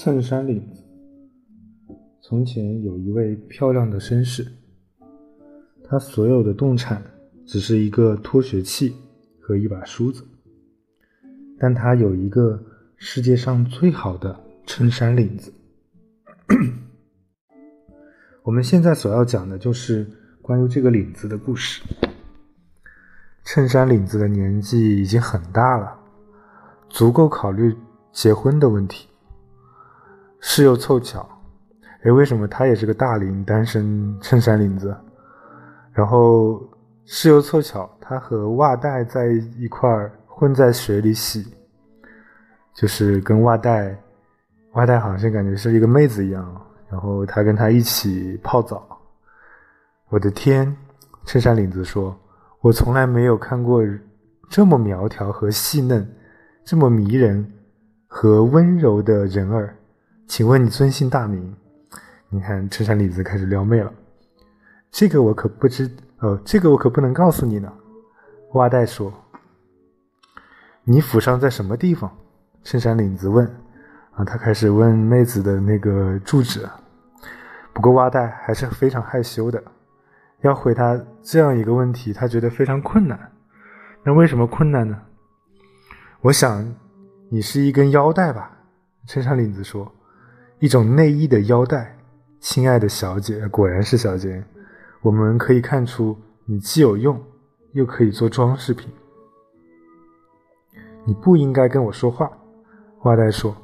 衬衫领子。从前有一位漂亮的绅士，他所有的动产只是一个脱鞋器和一把梳子，但他有一个世界上最好的衬衫领子。我们现在所要讲的就是关于这个领子的故事。衬衫领子的年纪已经很大了，足够考虑结婚的问题。事又凑巧，哎，为什么他也是个大龄单身衬衫领子？然后事又凑巧，他和袜带在一块儿混在水里洗，就是跟袜带，袜带好像感觉是一个妹子一样。然后他跟他一起泡澡。我的天，衬衫领子说：“我从来没有看过这么苗条和细嫩，这么迷人和温柔的人儿。”请问你尊姓大名？你看，衬衫领子开始撩妹了。这个我可不知，呃，这个我可不能告诉你呢。袜带说：“你府上在什么地方？”衬衫领子问。啊，他开始问妹子的那个住址。不过袜带还是非常害羞的，要回答这样一个问题，他觉得非常困难。那为什么困难呢？我想，你是一根腰带吧？衬衫领子说。一种内衣的腰带，亲爱的小姐，果然是小姐。我们可以看出，你既有用，又可以做装饰品。你不应该跟我说话，袜带说。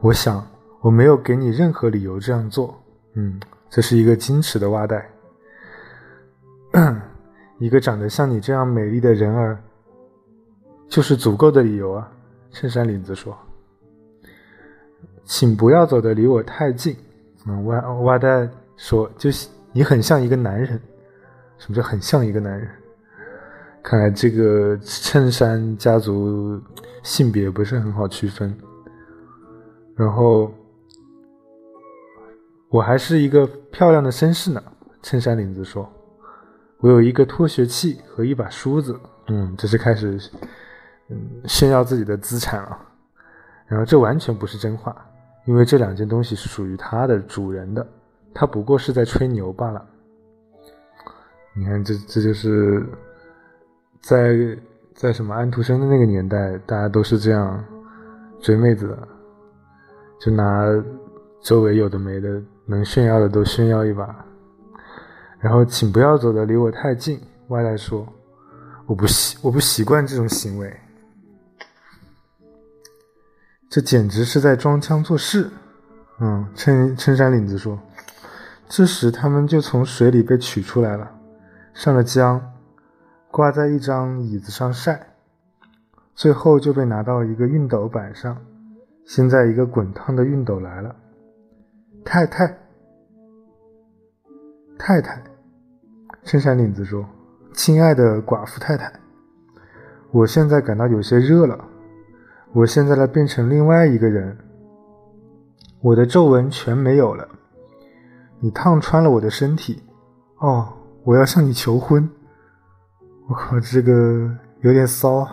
我想我没有给你任何理由这样做。嗯，这是一个矜持的袜带。一个长得像你这样美丽的人儿，就是足够的理由啊。衬衫领子说。请不要走的离我太近。嗯，袜袜带说，就是你很像一个男人。什么叫很像一个男人？看来这个衬衫家族性别不是很好区分。然后，我还是一个漂亮的绅士呢。衬衫领子说：“我有一个脱鞋器和一把梳子。”嗯，这是开始嗯炫耀自己的资产了。然后，这完全不是真话。因为这两件东西是属于他的主人的，他不过是在吹牛罢了。你看，这这就是在在什么安徒生的那个年代，大家都是这样追妹子的，就拿周围有的没的能炫耀的都炫耀一把。然后，请不要走的离我太近。外来说，我不习我不习惯这种行为。这简直是在装腔作势，嗯，衬衬衫领子说。这时，他们就从水里被取出来了，上了浆，挂在一张椅子上晒，最后就被拿到一个熨斗板上。现在，一个滚烫的熨斗来了。太太，太太，衬衫领子说：“亲爱的寡妇太太，我现在感到有些热了。”我现在来，变成另外一个人，我的皱纹全没有了。你烫穿了我的身体，哦，我要向你求婚。我靠，这个有点骚。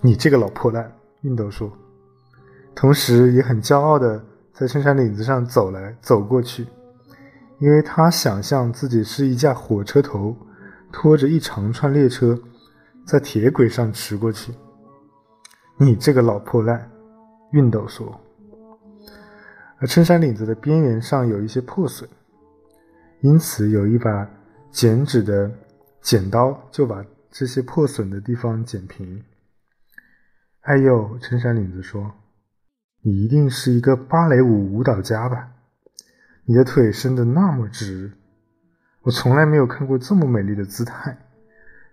你这个老破烂，熨斗说，同时也很骄傲的在衬衫领子上走来走过去，因为他想象自己是一架火车头，拖着一长串列车，在铁轨上驰过去。你这个老破烂，熨斗说。而衬衫领子的边缘上有一些破损，因此有一把剪纸的剪刀就把这些破损的地方剪平。哎呦，衬衫领子说：“你一定是一个芭蕾舞舞蹈家吧？你的腿伸得那么直，我从来没有看过这么美丽的姿态。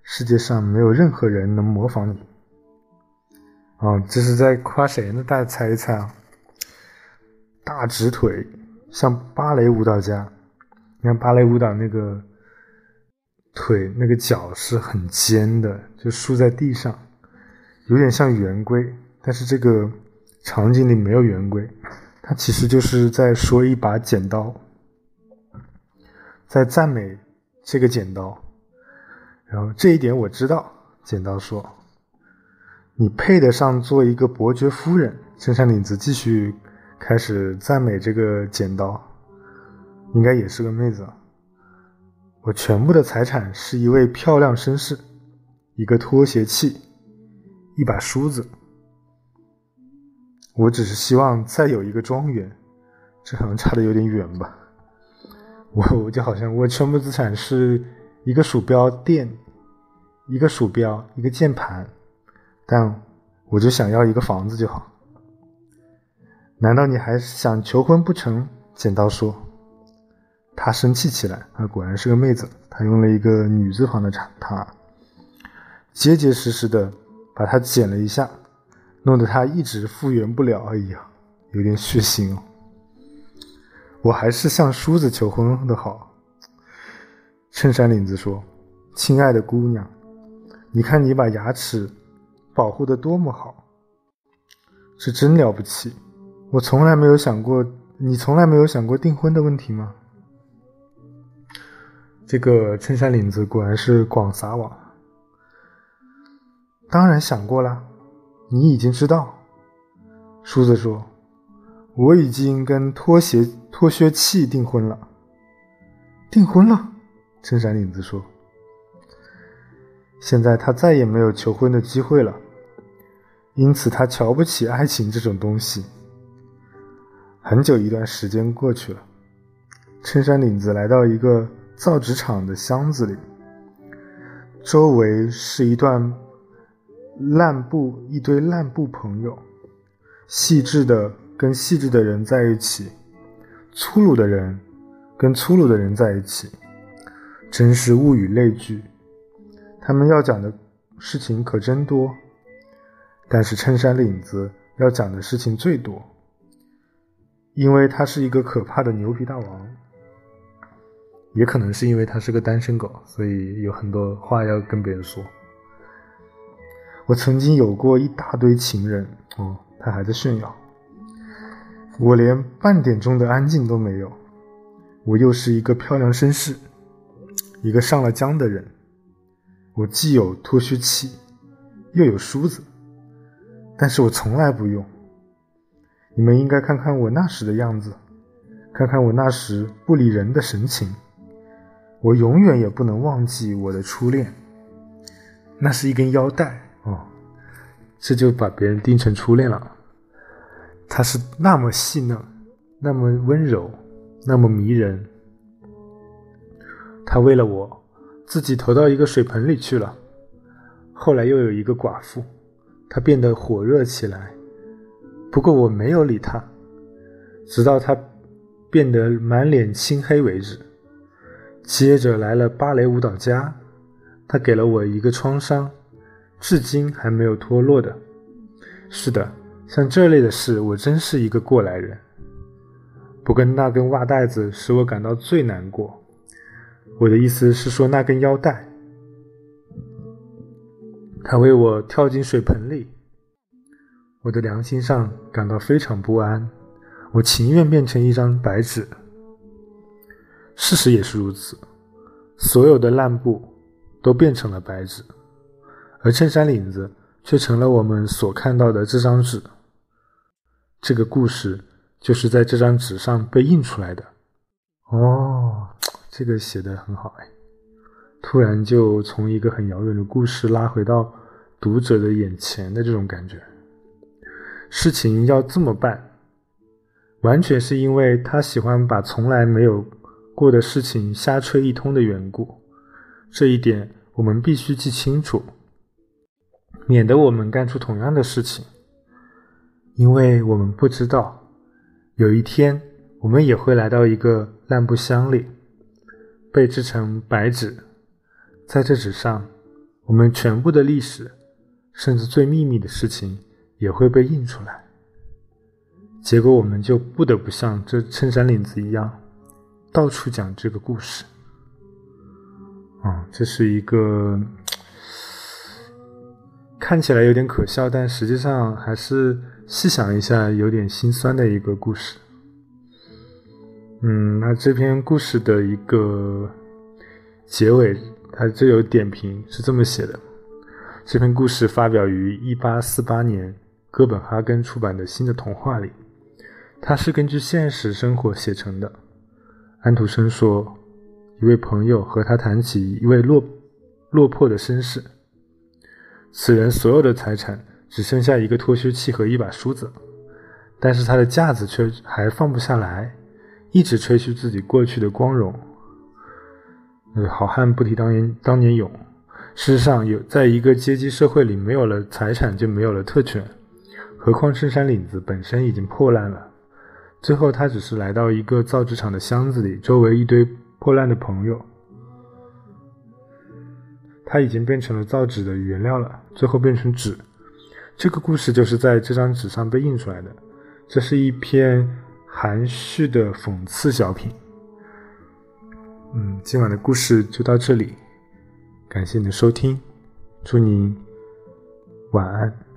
世界上没有任何人能模仿你。”啊，这是在夸谁呢？大家猜一猜啊！大直腿，像芭蕾舞蹈家。你看芭蕾舞蹈那个腿，那个脚是很尖的，就竖在地上，有点像圆规。但是这个场景里没有圆规，它其实就是在说一把剪刀，在赞美这个剪刀。然后这一点我知道，剪刀说。你配得上做一个伯爵夫人，衬衫领子继续开始赞美这个剪刀，应该也是个妹子。我全部的财产是一位漂亮绅士，一个拖鞋器，一把梳子。我只是希望再有一个庄园，这好像差的有点远吧。我我就好像我全部资产是一个鼠标垫，一个鼠标，一个键盘，但我就想要一个房子就好。难道你还想求婚不成？剪刀说。他生气起来，啊，果然是个妹子。他用了一个女字旁的“她”，结结实实的把它剪了一下，弄得他一直复原不了。哎呀，有点血腥哦。我还是向梳子求婚的好。衬衫领子说：“亲爱的姑娘，你看你把牙齿保护的多么好，是真了不起。我从来没有想过，你从来没有想过订婚的问题吗？”这个衬衫领子果然是广撒网。当然想过了，你已经知道。梳子说：“我已经跟拖鞋拖靴器订婚了。”订婚了，衬衫领子说：“现在他再也没有求婚的机会了，因此他瞧不起爱情这种东西。”很久一段时间过去了，衬衫领子来到一个。造纸厂的箱子里，周围是一段烂布，一堆烂布朋友，细致的跟细致的人在一起，粗鲁的人跟粗鲁的人在一起，真是物以类聚。他们要讲的事情可真多，但是衬衫领子要讲的事情最多，因为他是一个可怕的牛皮大王。也可能是因为他是个单身狗，所以有很多话要跟别人说。我曾经有过一大堆情人，哦，他还在炫耀。我连半点钟的安静都没有。我又是一个漂亮绅士，一个上了浆的人。我既有脱靴器，又有梳子，但是我从来不用。你们应该看看我那时的样子，看看我那时不理人的神情。我永远也不能忘记我的初恋，那是一根腰带哦，这就把别人定成初恋了。它是那么细嫩，那么温柔，那么迷人。他为了我，自己投到一个水盆里去了。后来又有一个寡妇，她变得火热起来，不过我没有理她，直到她变得满脸青黑为止。接着来了芭蕾舞蹈家，他给了我一个创伤，至今还没有脱落的。是的，像这类的事，我真是一个过来人。不过那根袜带子使我感到最难过。我的意思是说那根腰带，他为我跳进水盆里，我的良心上感到非常不安。我情愿变成一张白纸。事实也是如此，所有的烂布都变成了白纸，而衬衫领子却成了我们所看到的这张纸。这个故事就是在这张纸上被印出来的。哦，这个写的很好哎，突然就从一个很遥远的故事拉回到读者的眼前的这种感觉。事情要这么办，完全是因为他喜欢把从来没有。过的事情瞎吹一通的缘故，这一点我们必须记清楚，免得我们干出同样的事情。因为我们不知道，有一天我们也会来到一个烂布箱里，被制成白纸，在这纸上，我们全部的历史，甚至最秘密的事情也会被印出来。结果我们就不得不像这衬衫领子一样。到处讲这个故事，啊，这是一个看起来有点可笑，但实际上还是细想一下有点心酸的一个故事。嗯，那这篇故事的一个结尾，他就有点评是这么写的：这篇故事发表于一八四八年哥本哈根出版的新的童话里。它是根据现实生活写成的。安徒生说，一位朋友和他谈起一位落落魄的绅士，此人所有的财产只剩下一个脱靴器和一把梳子，但是他的架子却还放不下来，一直吹嘘自己过去的光荣。好汉不提当年当年勇。事实上，有在一个阶级社会里，没有了财产就没有了特权，何况衬衫领子本身已经破烂了。最后，他只是来到一个造纸厂的箱子里，周围一堆破烂的朋友。他已经变成了造纸的原料了，最后变成纸。这个故事就是在这张纸上被印出来的。这是一篇含蓄的讽刺小品。嗯，今晚的故事就到这里，感谢你的收听，祝你晚安。